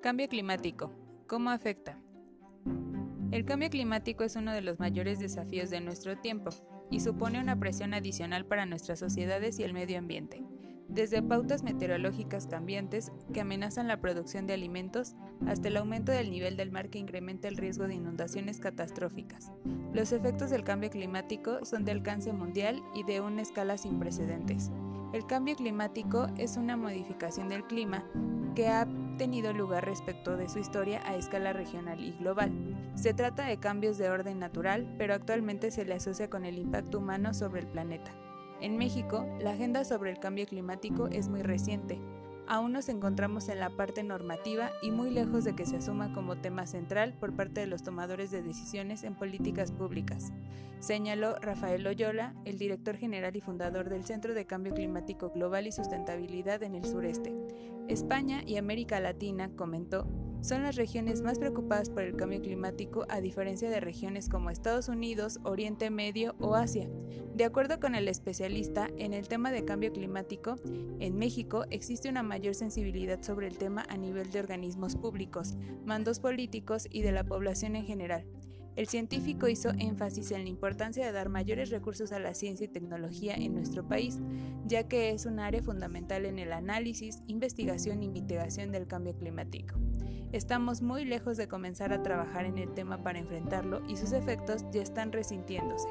Cambio climático. ¿Cómo afecta? El cambio climático es uno de los mayores desafíos de nuestro tiempo y supone una presión adicional para nuestras sociedades y el medio ambiente desde pautas meteorológicas cambiantes que amenazan la producción de alimentos hasta el aumento del nivel del mar que incrementa el riesgo de inundaciones catastróficas. Los efectos del cambio climático son de alcance mundial y de una escala sin precedentes. El cambio climático es una modificación del clima que ha tenido lugar respecto de su historia a escala regional y global. Se trata de cambios de orden natural, pero actualmente se le asocia con el impacto humano sobre el planeta. En México, la agenda sobre el cambio climático es muy reciente. Aún nos encontramos en la parte normativa y muy lejos de que se asuma como tema central por parte de los tomadores de decisiones en políticas públicas, señaló Rafael Loyola, el director general y fundador del Centro de Cambio Climático Global y Sustentabilidad en el sureste. España y América Latina, comentó, son las regiones más preocupadas por el cambio climático a diferencia de regiones como Estados Unidos, Oriente Medio o Asia. De acuerdo con el especialista en el tema de cambio climático, en México existe una mayor sensibilidad sobre el tema a nivel de organismos públicos, mandos políticos y de la población en general. El científico hizo énfasis en la importancia de dar mayores recursos a la ciencia y tecnología en nuestro país, ya que es un área fundamental en el análisis, investigación y mitigación del cambio climático. Estamos muy lejos de comenzar a trabajar en el tema para enfrentarlo y sus efectos ya están resintiéndose,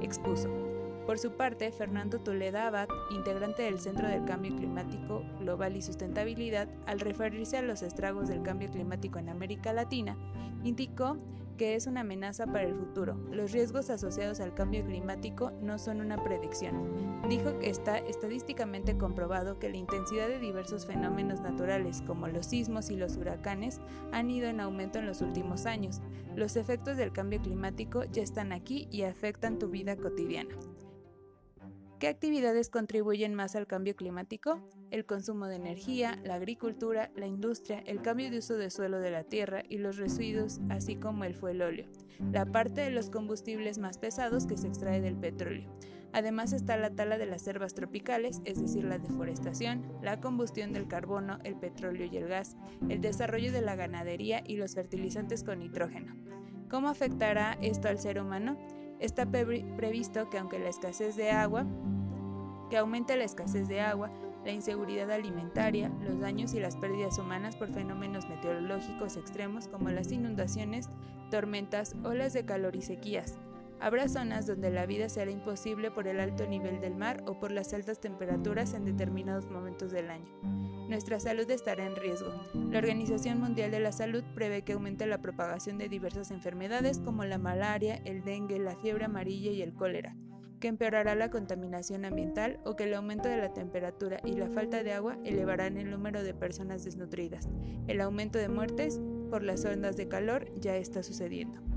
expuso. Por su parte, Fernando Tuleda Abad, integrante del Centro del Cambio Climático Global y Sustentabilidad, al referirse a los estragos del cambio climático en América Latina, indicó que es una amenaza para el futuro. Los riesgos asociados al cambio climático no son una predicción. Dijo que está estadísticamente comprobado que la intensidad de diversos fenómenos naturales, como los sismos y los huracanes, han ido en aumento en los últimos años. Los efectos del cambio climático ya están aquí y afectan tu vida cotidiana. ¿Qué actividades contribuyen más al cambio climático? El consumo de energía, la agricultura, la industria, el cambio de uso de suelo de la tierra y los residuos, así como el fuelóleo, la parte de los combustibles más pesados que se extrae del petróleo. Además está la tala de las selvas tropicales, es decir, la deforestación, la combustión del carbono, el petróleo y el gas, el desarrollo de la ganadería y los fertilizantes con nitrógeno. ¿Cómo afectará esto al ser humano? Está previsto que aunque la escasez de agua, que aumente la escasez de agua, la inseguridad alimentaria, los daños y las pérdidas humanas por fenómenos meteorológicos extremos como las inundaciones, tormentas, olas de calor y sequías. Habrá zonas donde la vida será imposible por el alto nivel del mar o por las altas temperaturas en determinados momentos del año nuestra salud estará en riesgo. La Organización Mundial de la Salud prevé que aumente la propagación de diversas enfermedades como la malaria, el dengue, la fiebre amarilla y el cólera, que empeorará la contaminación ambiental o que el aumento de la temperatura y la falta de agua elevarán el número de personas desnutridas. El aumento de muertes por las ondas de calor ya está sucediendo.